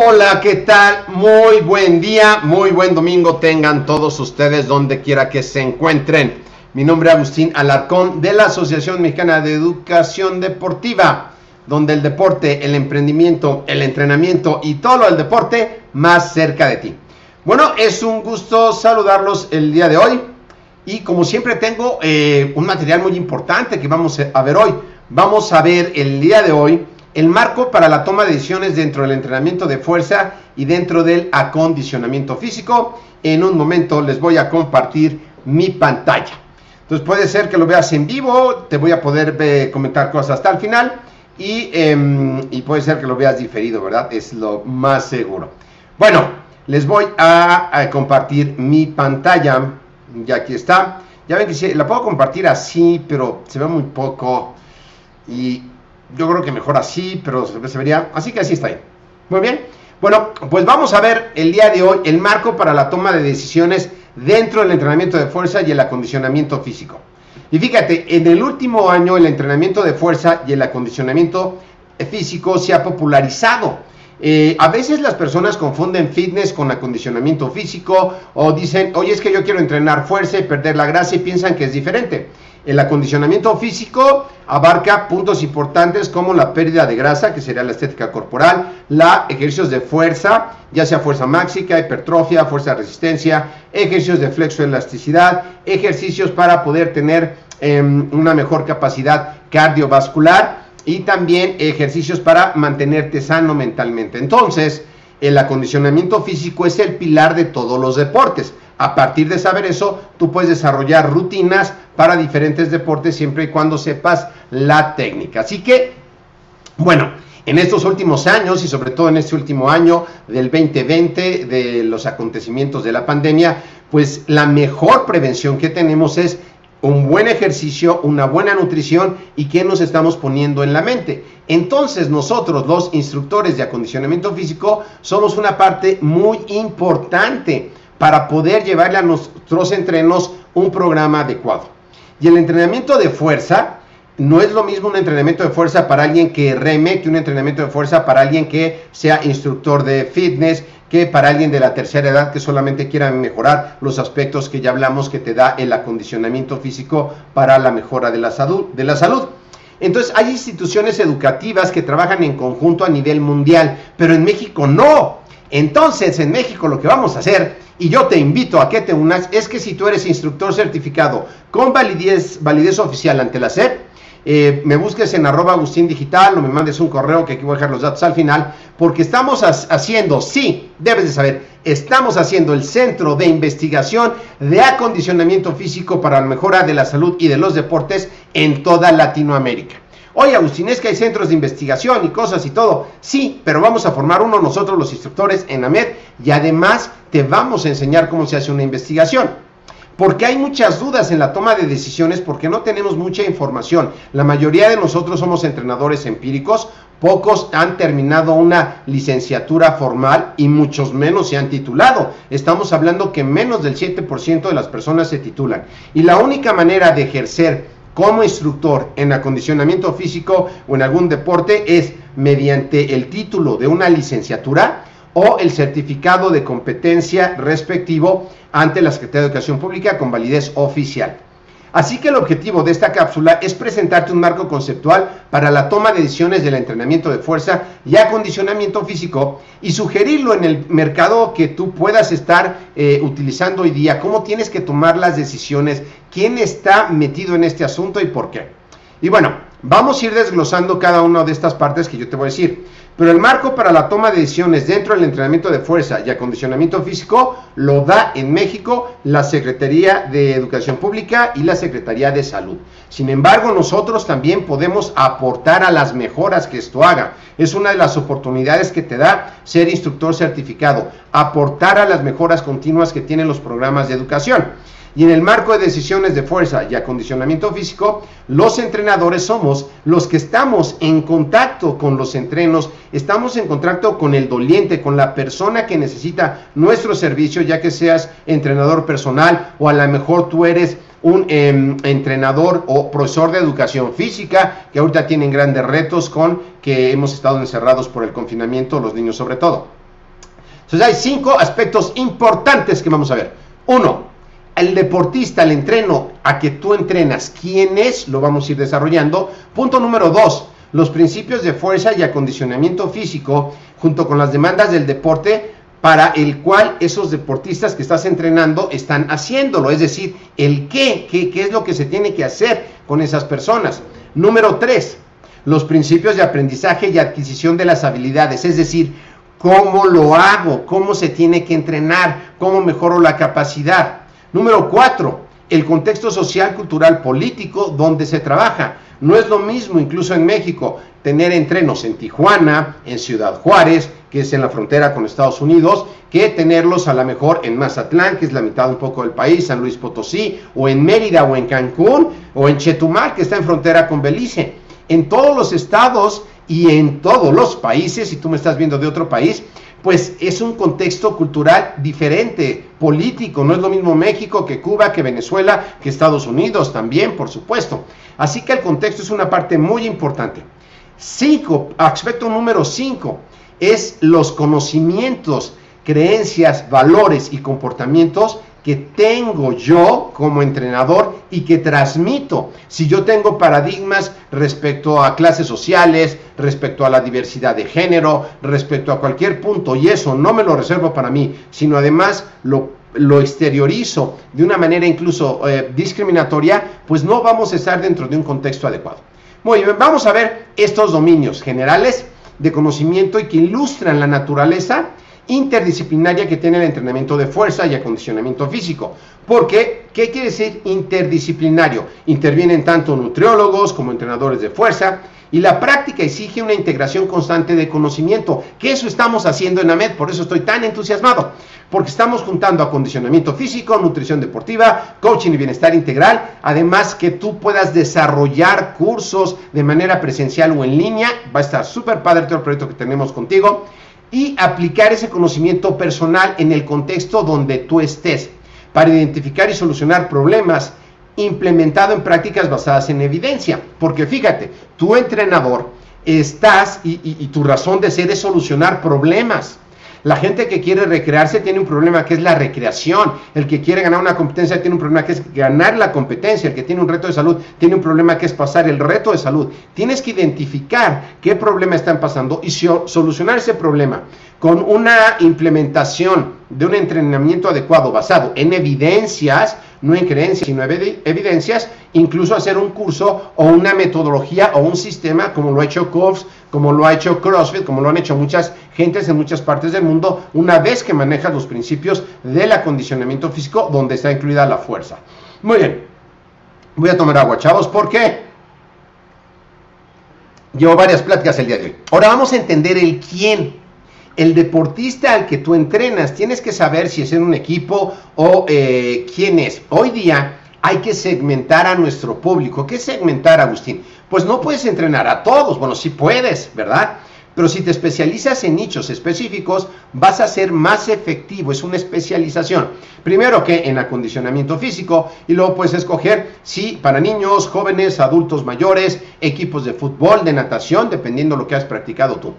Hola, ¿qué tal? Muy buen día, muy buen domingo tengan todos ustedes donde quiera que se encuentren. Mi nombre es Agustín Alarcón de la Asociación Mexicana de Educación Deportiva, donde el deporte, el emprendimiento, el entrenamiento y todo lo del deporte más cerca de ti. Bueno, es un gusto saludarlos el día de hoy y como siempre tengo eh, un material muy importante que vamos a ver hoy. Vamos a ver el día de hoy el marco para la toma de decisiones dentro del entrenamiento de fuerza y dentro del acondicionamiento físico. En un momento les voy a compartir mi pantalla. Entonces puede ser que lo veas en vivo, te voy a poder eh, comentar cosas hasta el final y, em, y puede ser que lo veas diferido, ¿verdad? Es lo más seguro. Bueno, les voy a, compartir mi pantalla. Ya aquí está. Ya ven que sí, la puedo compartir así, pero se ve muy poco. Y yo creo que mejor así, pero se vería. Así que así está ahí. Muy bien. Bueno, pues vamos a ver el día de hoy el marco para la toma de decisiones dentro del entrenamiento de fuerza y el acondicionamiento físico. Y fíjate, en el último año el entrenamiento de fuerza y el acondicionamiento físico se ha popularizado. Eh, a veces las personas confunden fitness con acondicionamiento físico o dicen, oye, es que yo quiero entrenar fuerza y perder la grasa y piensan que es diferente. El acondicionamiento físico abarca puntos importantes como la pérdida de grasa, que sería la estética corporal, la ejercicios de fuerza, ya sea fuerza máxica, hipertrofia, fuerza de resistencia, ejercicios de flexoelasticidad, ejercicios para poder tener eh, una mejor capacidad cardiovascular y también ejercicios para mantenerte sano mentalmente. Entonces, el acondicionamiento físico es el pilar de todos los deportes. A partir de saber eso, tú puedes desarrollar rutinas para diferentes deportes siempre y cuando sepas la técnica. Así que, bueno, en estos últimos años y sobre todo en este último año del 2020, de los acontecimientos de la pandemia, pues la mejor prevención que tenemos es un buen ejercicio, una buena nutrición y qué nos estamos poniendo en la mente. Entonces nosotros los instructores de acondicionamiento físico somos una parte muy importante para poder llevarle a nuestros entrenos un programa adecuado. Y el entrenamiento de fuerza no es lo mismo un entrenamiento de fuerza para alguien que reme que un entrenamiento de fuerza para alguien que sea instructor de fitness, que para alguien de la tercera edad que solamente quiera mejorar los aspectos que ya hablamos que te da el acondicionamiento físico para la mejora de la salud. Entonces hay instituciones educativas que trabajan en conjunto a nivel mundial, pero en México no. Entonces en México lo que vamos a hacer, y yo te invito a que te unas, es que si tú eres instructor certificado con validez, validez oficial ante la SEP, eh, me busques en arroba Agustín Digital o me mandes un correo que aquí voy a dejar los datos al final, porque estamos haciendo, sí, debes de saber, estamos haciendo el centro de investigación de acondicionamiento físico para la mejora de la salud y de los deportes en toda Latinoamérica. Oye, Agustín, es que hay centros de investigación y cosas y todo. Sí, pero vamos a formar uno nosotros los instructores en AMED y además te vamos a enseñar cómo se hace una investigación porque hay muchas dudas en la toma de decisiones porque no tenemos mucha información. La mayoría de nosotros somos entrenadores empíricos, pocos han terminado una licenciatura formal y muchos menos se han titulado. Estamos hablando que menos del 7% de las personas se titulan. Y la única manera de ejercer como instructor en acondicionamiento físico o en algún deporte es mediante el título de una licenciatura o el certificado de competencia respectivo ante la Secretaría de Educación Pública con validez oficial. Así que el objetivo de esta cápsula es presentarte un marco conceptual para la toma de decisiones del entrenamiento de fuerza y acondicionamiento físico y sugerirlo en el mercado que tú puedas estar eh, utilizando hoy día, cómo tienes que tomar las decisiones, quién está metido en este asunto y por qué. Y bueno, vamos a ir desglosando cada una de estas partes que yo te voy a decir. Pero el marco para la toma de decisiones dentro del entrenamiento de fuerza y acondicionamiento físico lo da en México la Secretaría de Educación Pública y la Secretaría de Salud. Sin embargo, nosotros también podemos aportar a las mejoras que esto haga. Es una de las oportunidades que te da ser instructor certificado, aportar a las mejoras continuas que tienen los programas de educación. Y en el marco de decisiones de fuerza y acondicionamiento físico, los entrenadores somos los que estamos en contacto con los entrenos, estamos en contacto con el doliente, con la persona que necesita nuestro servicio, ya que seas entrenador personal o a lo mejor tú eres un em, entrenador o profesor de educación física que ahorita tienen grandes retos con que hemos estado encerrados por el confinamiento, los niños sobre todo. Entonces hay cinco aspectos importantes que vamos a ver. Uno, el deportista, el entreno a que tú entrenas, quién es, lo vamos a ir desarrollando. Punto número dos, los principios de fuerza y acondicionamiento físico junto con las demandas del deporte para el cual esos deportistas que estás entrenando están haciéndolo, es decir, el qué, qué, qué es lo que se tiene que hacer con esas personas. Número tres, los principios de aprendizaje y adquisición de las habilidades, es decir, cómo lo hago, cómo se tiene que entrenar, cómo mejoro la capacidad. Número cuatro, el contexto social, cultural, político donde se trabaja. No es lo mismo, incluso en México, tener entrenos en Tijuana, en Ciudad Juárez, que es en la frontera con Estados Unidos, que tenerlos a lo mejor en Mazatlán, que es la mitad un poco del país, San Luis Potosí, o en Mérida, o en Cancún, o en Chetumal, que está en frontera con Belice. En todos los estados y en todos los países, si tú me estás viendo de otro país, pues es un contexto cultural diferente, político, no es lo mismo México que Cuba, que Venezuela, que Estados Unidos también, por supuesto. Así que el contexto es una parte muy importante. Cinco, aspecto número cinco, es los conocimientos, creencias, valores y comportamientos que tengo yo como entrenador y que transmito. Si yo tengo paradigmas respecto a clases sociales, respecto a la diversidad de género, respecto a cualquier punto, y eso no me lo reservo para mí, sino además lo, exteriorizo de una manera incluso eh, discriminatoria, pues no vamos a estar dentro de un contexto adecuado. Muy bien, vamos a ver estos dominios generales de conocimiento y que ilustran la naturaleza interdisciplinaria que tiene el entrenamiento de fuerza y acondicionamiento físico. Porque, ¿qué quiere decir interdisciplinario? Intervienen tanto nutriólogos como entrenadores de fuerza y la práctica exige una integración constante de conocimiento, que eso estamos haciendo en AMED, por eso estoy tan entusiasmado, porque estamos juntando acondicionamiento físico, nutrición deportiva, coaching y bienestar integral, además que tú puedas desarrollar cursos de manera presencial o en línea, va a estar súper padre todo el proyecto que tenemos contigo, y aplicar ese conocimiento personal en el contexto donde tú estés, para identificar y solucionar problemas implementado en prácticas basadas en evidencia. Porque fíjate, tu entrenador estás y, tu razón de ser es solucionar problemas. La gente que quiere recrearse tiene un problema que es la recreación. El que quiere ganar una competencia tiene un problema que es ganar la competencia. El que tiene un reto de salud tiene un problema que es pasar el reto de salud. Tienes que identificar qué problema están pasando y solucionar ese problema con una implementación de un entrenamiento adecuado basado en evidencias, no en creencias, sino en evidencias, incluso hacer un curso o una metodología o un sistema como lo ha hecho COVS, como lo ha hecho CrossFit, como lo han hecho muchas gentes en muchas partes del mundo, una vez que manejas los principios del acondicionamiento físico donde está incluida la fuerza. Muy bien, voy a tomar agua, chavos, ¿por qué? Llevo varias pláticas el día de hoy. Ahora vamos a entender el quién el deportista al que tú entrenas, tienes que saber si es en un equipo o eh, quién es. Hoy día hay que segmentar a nuestro público. ¿Qué segmentar, Agustín? Pues no puedes entrenar a todos. Bueno, sí puedes, ¿verdad? Pero si te especializas en nichos específicos, vas a ser más efectivo. Es una especialización. Primero que en acondicionamiento físico y luego puedes escoger si para niños, jóvenes, adultos mayores, equipos de fútbol, de natación, dependiendo de lo que has practicado tú.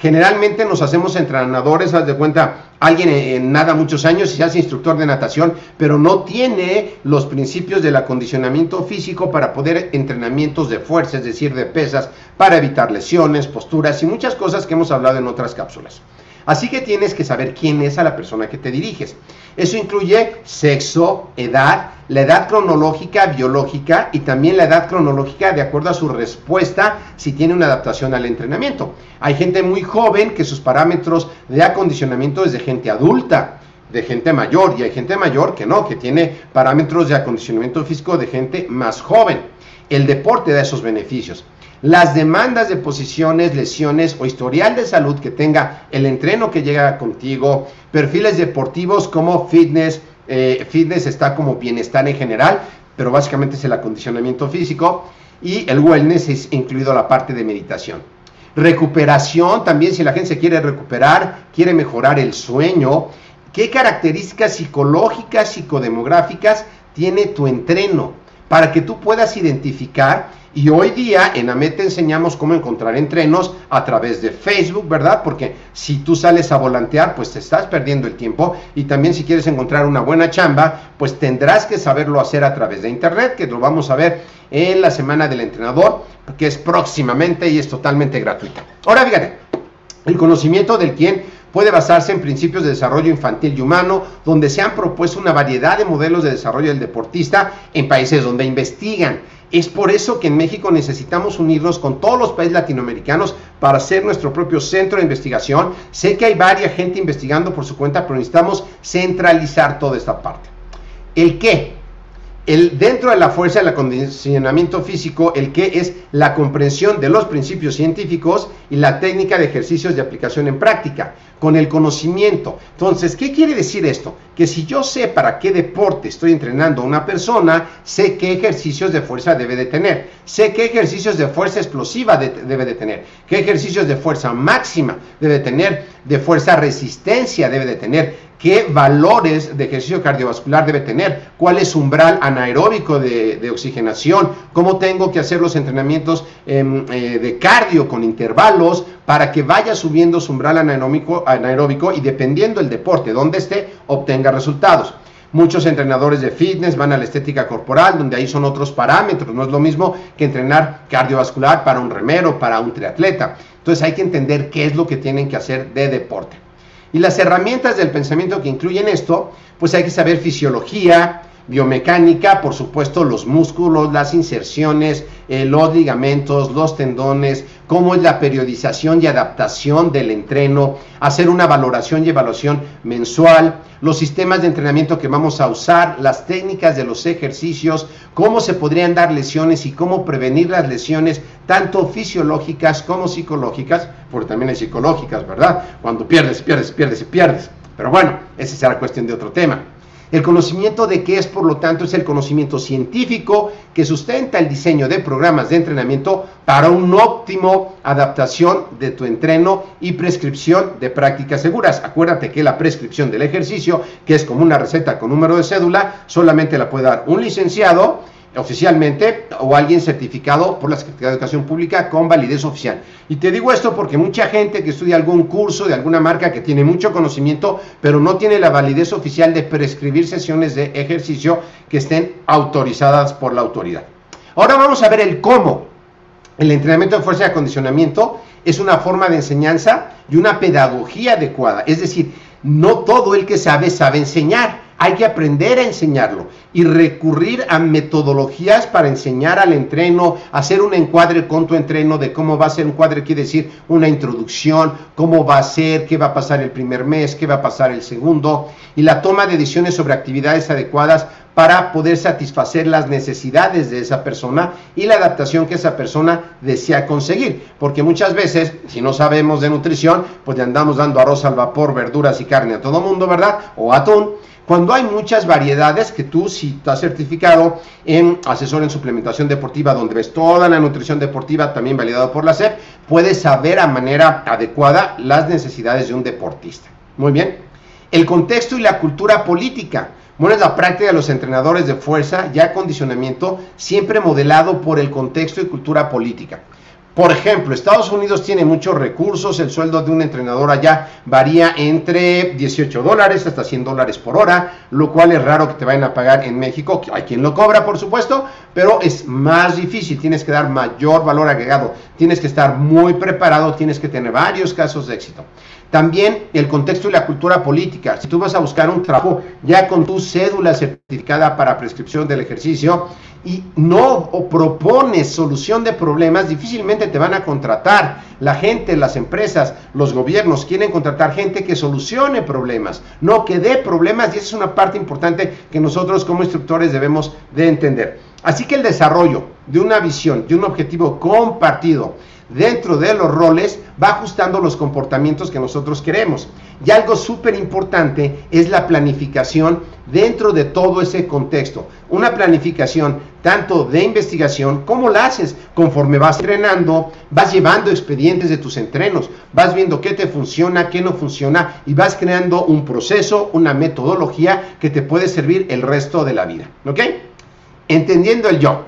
Generalmente nos hacemos entrenadores, haz de cuenta, alguien en nada muchos años y se hace instructor de natación, pero no tiene los principios del acondicionamiento físico para poder entrenamientos de fuerza, es decir, de pesas, para evitar lesiones, posturas y muchas cosas que hemos hablado en otras cápsulas. Así que tienes que saber quién es a la persona que te diriges. Eso incluye sexo, edad, la edad cronológica biológica y también la edad cronológica de acuerdo a su respuesta si tiene una adaptación al entrenamiento. Hay gente muy joven que sus parámetros de acondicionamiento es de gente adulta de gente mayor y hay gente mayor que no, que tiene parámetros de acondicionamiento físico de gente más joven. El deporte da esos beneficios las demandas de posiciones, lesiones o historial de salud que tenga el entreno que llega contigo, perfiles deportivos como fitness, eh, fitness está como bienestar en general, pero básicamente es el acondicionamiento físico y el wellness es incluido la parte de meditación. Recuperación, también si la gente se quiere recuperar, quiere mejorar el sueño, ¿qué características psicológicas, psicodemográficas tiene tu entreno? Para que tú puedas identificar y hoy día en AMET te enseñamos cómo encontrar entrenos a través de Facebook, ¿verdad? Porque si tú sales a volantear, pues te estás perdiendo el tiempo. Y también si quieres encontrar una buena chamba, pues tendrás que saberlo hacer a través de Internet, que lo vamos a ver en la Semana del Entrenador, que es próximamente y es totalmente gratuita. Ahora fíjate, el conocimiento del quién puede basarse en principios de desarrollo infantil y humano, donde se han propuesto una variedad de modelos de desarrollo del deportista en países donde investigan es por eso que en México necesitamos unirnos con todos los países latinoamericanos para hacer nuestro propio centro de investigación. Sé que hay varias gente investigando por su cuenta, pero necesitamos centralizar toda esta parte. ¿El qué? El, dentro de la fuerza del acondicionamiento físico, el qué es la comprensión de los principios científicos y la técnica de ejercicios de aplicación en práctica con el conocimiento. Entonces, ¿qué quiere decir esto? Que si yo sé para qué deporte estoy entrenando a una persona, sé qué ejercicios de fuerza debe de tener, sé qué ejercicios de fuerza explosiva debe de tener, qué ejercicios de fuerza máxima debe tener, de fuerza resistencia debe de tener, qué valores de ejercicio cardiovascular debe tener, cuál es su umbral anaeróbico de, oxigenación, cómo tengo que hacer los entrenamientos em, eh, de cardio con intervalos para que vaya subiendo su umbral anaeróbico, anaeróbico y dependiendo del deporte donde esté, obtenga resultados. Muchos entrenadores de fitness van a la estética corporal, donde ahí son otros parámetros. No es lo mismo que entrenar cardiovascular para un remero, para un triatleta. Entonces hay que entender qué es lo que tienen que hacer de deporte. Y las herramientas del pensamiento que incluyen esto, pues hay que saber fisiología, biomecánica, por supuesto, los músculos, las inserciones, eh, los ligamentos, los tendones, cómo es la periodización y adaptación del entreno, hacer una valoración y evaluación mensual, los sistemas de entrenamiento que vamos a usar, las técnicas de los ejercicios, cómo se podrían dar lesiones y cómo prevenir las lesiones, tanto fisiológicas como psicológicas, porque también hay psicológicas, ¿verdad? Cuando pierdes, pierdes, pierdes y pierdes. Pero bueno, esa será cuestión de otro tema. El conocimiento de qué es, por lo tanto, es el conocimiento científico que sustenta el diseño de programas de entrenamiento para un óptimo adaptación de tu entreno y prescripción de prácticas seguras. Acuérdate que la prescripción del ejercicio, que es como una receta con número de cédula, solamente la puede dar un licenciado oficialmente o alguien certificado por la Secretaría de Educación Pública con validez oficial. Y te digo esto porque mucha gente que estudia algún curso de alguna marca que tiene mucho conocimiento, pero no tiene la validez oficial de prescribir sesiones de ejercicio que estén autorizadas por la autoridad. Ahora vamos a ver el cómo. El entrenamiento de fuerza y acondicionamiento es una forma de enseñanza y una pedagogía adecuada. Es decir, no todo el que sabe sabe enseñar hay que aprender a enseñarlo y recurrir a metodologías para enseñar al entreno, hacer un encuadre con tu entreno de cómo va a ser un encuadre, quiere decir una introducción, cómo va a ser, qué va a pasar el primer mes, qué va a pasar el segundo, y la toma de decisiones sobre actividades adecuadas para poder satisfacer las necesidades de esa persona y la adaptación que esa persona desea conseguir. Porque muchas veces, si no sabemos de nutrición, pues le andamos dando arroz al vapor, verduras y carne a todo mundo, ¿verdad? O atún cuando hay muchas variedades que tú, si estás certificado en asesor en suplementación deportiva, donde ves toda la nutrición deportiva, también validado por la SEP, puedes saber a manera adecuada las necesidades de un deportista. Muy bien. El contexto y la cultura política. Bueno, es la práctica de los entrenadores de fuerza y acondicionamiento, siempre modelado por el contexto y cultura política. Por ejemplo, Estados Unidos tiene muchos recursos, el sueldo de un entrenador allá varía entre 18 dólares hasta 100 dólares por hora, lo cual es raro que te vayan a pagar en México. Hay quien lo cobra, por supuesto, pero es más difícil, tienes que dar mayor valor agregado, tienes que estar muy preparado, tienes que tener varios casos de éxito. También el contexto y la cultura política. Si tú vas a buscar un trabajo ya con tu cédula certificada para prescripción del ejercicio, y no propones solución de problemas, difícilmente te van a contratar. La gente, las empresas, los gobiernos quieren contratar gente que solucione problemas, no que dé problemas y esa es una parte importante que nosotros como instructores debemos de entender. Así que el desarrollo de una visión, de un objetivo compartido dentro de los roles va ajustando los comportamientos que nosotros queremos. Y algo súper importante es la planificación dentro de todo ese contexto. Una planificación tanto de investigación como la haces conforme vas entrenando, vas llevando expedientes de tus entrenos, vas viendo qué te funciona, qué no funciona y vas creando un proceso, una metodología que te puede servir el resto de la vida. ¿Ok? Entendiendo el yo.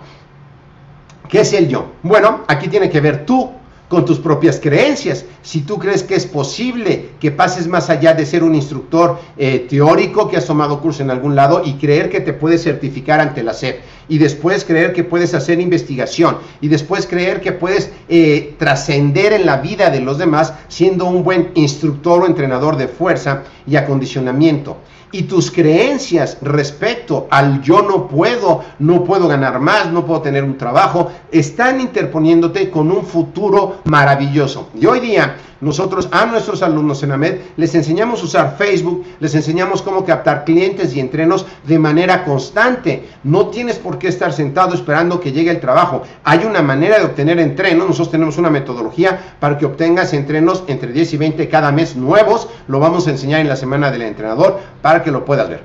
¿Qué es el yo? Bueno, aquí tiene que ver tú con tus propias creencias. Si tú crees que es posible que pases más allá de ser un instructor eh, teórico que has tomado curso en algún lado y creer que te puedes certificar ante la SEP y después creer que puedes hacer investigación y después creer que puedes eh, trascender en la vida de los demás siendo un buen instructor o entrenador de fuerza y acondicionamiento y tus creencias respecto al yo no puedo, no puedo ganar más, no puedo tener un trabajo, están interponiéndote con un futuro maravilloso. Y hoy día nosotros a nuestros alumnos en AMED les enseñamos a usar Facebook, les enseñamos cómo captar clientes y entrenos de manera constante. No tienes por qué estar sentado esperando que llegue el trabajo. Hay una manera de obtener entrenos. Nosotros tenemos una metodología para que obtengas entrenos entre 10 y 20 cada mes nuevos. Lo vamos a enseñar en la semana del entrenador para que lo puedas ver.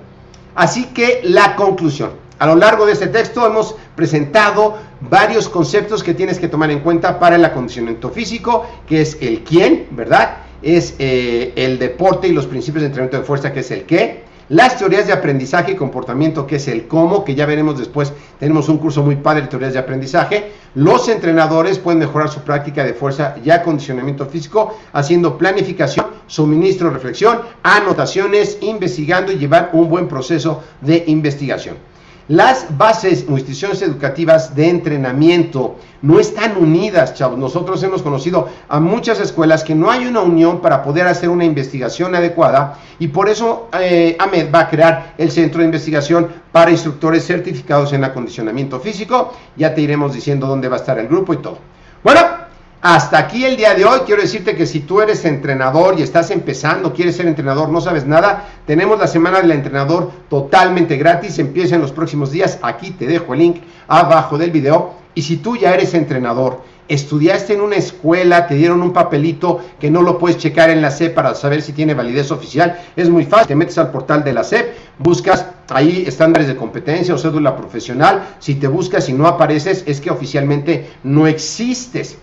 Así que la conclusión. A lo largo de este texto hemos presentado varios conceptos que tienes que tomar en cuenta para el acondicionamiento físico, que es el quién, ¿verdad? Es eh, el deporte y los principios de entrenamiento de fuerza, que es el qué. Las teorías de aprendizaje y comportamiento, que es el cómo, que ya veremos después. Tenemos un curso muy padre de teorías de aprendizaje. Los entrenadores pueden mejorar su práctica de fuerza y acondicionamiento físico haciendo planificación, suministro, reflexión, anotaciones, investigando y llevar un buen proceso de investigación. Las bases o instituciones educativas de entrenamiento no están unidas, chavos. Nosotros hemos conocido a muchas escuelas que no hay una unión para poder hacer una investigación adecuada y por eso eh, AMED va a crear el Centro de Investigación para Instructores Certificados en Acondicionamiento Físico. Ya te iremos diciendo dónde va a estar el grupo y todo. Bueno, hasta aquí el día de hoy. Quiero decirte que si tú eres entrenador y estás empezando, quieres ser entrenador, no sabes nada, tenemos la semana del entrenador totalmente gratis. Empieza en los próximos días. Aquí te dejo el link abajo del video. Y si tú ya eres entrenador, estudiaste en una escuela, te dieron un papelito que no lo puedes checar en la SEP para saber si tiene validez oficial, es muy fácil. Te metes al portal de la SEP, buscas ahí estándares de competencia o cédula profesional. Si te buscas y no apareces, es que oficialmente no existes.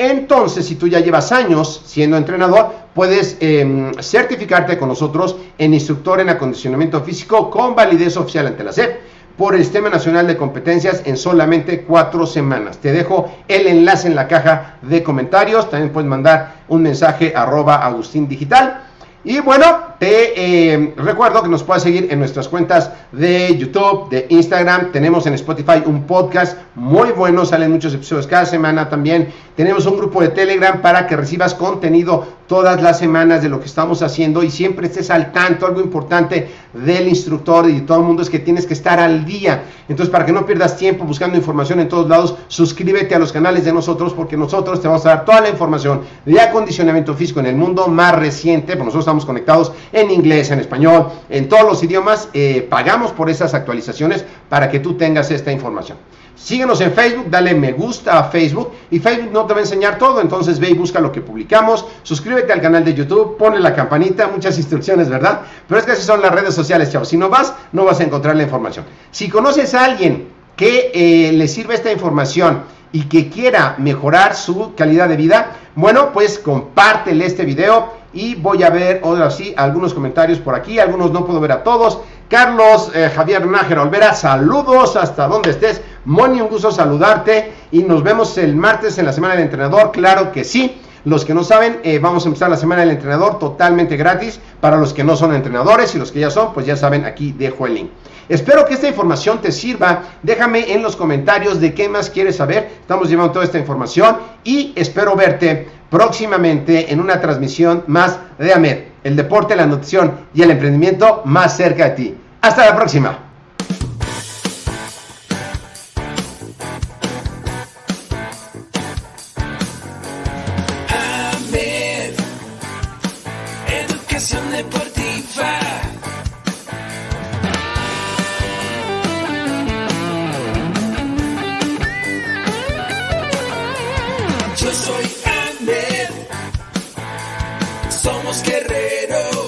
Entonces, si tú ya llevas años siendo entrenador, puedes em, certificarte con nosotros en instructor en acondicionamiento físico con validez oficial ante la SEP por el Sistema Nacional de Competencias en solamente cuatro semanas. Te dejo el enlace en la caja de comentarios. También puedes mandar un mensaje arroba Agustín Digital. Y bueno, te eh, recuerdo que nos puedes seguir en nuestras cuentas de YouTube, de Instagram. Tenemos en Spotify un podcast muy bueno, salen muchos episodios cada semana también. Tenemos un grupo de Telegram para que recibas contenido todas las semanas de lo que estamos haciendo y siempre estés al tanto. Algo importante del instructor y de todo el mundo es que tienes que estar al día. Entonces, para que no pierdas tiempo buscando información en todos lados, suscríbete a los canales de nosotros porque nosotros te vamos a dar toda la información de acondicionamiento físico en el mundo más reciente. Pues nosotros estamos conectados en inglés, en español, en todos los idiomas. Eh, pagamos por esas actualizaciones para que tú tengas esta información. Síguenos en Facebook, dale me gusta a Facebook y Facebook no te va a enseñar todo, entonces ve y busca lo que publicamos, suscríbete al canal de YouTube, ponle la campanita, muchas instrucciones, ¿verdad? Pero es que así son las redes sociales, chavos. Si no vas, no vas a encontrar la información. Si conoces a alguien que eh, le sirve esta información y que quiera mejorar su calidad de vida, bueno, pues compártele este video y voy a ver ahora sí algunos comentarios por aquí, algunos no puedo ver a todos. Carlos eh, Javier Nájera Olvera, saludos hasta donde estés. Moni, un gusto saludarte y nos vemos el martes en la semana del entrenador, claro que sí. Los que no saben, eh, vamos a empezar la semana del entrenador totalmente gratis para los que no son entrenadores y los que ya son, pues ya saben, aquí dejo el link. Espero que esta información te sirva. Déjame en los comentarios de qué más quieres saber. Estamos llevando toda esta información y espero verte próximamente en una transmisión más de AMED, el deporte, la nutrición y el emprendimiento más cerca de ti. Hasta la próxima.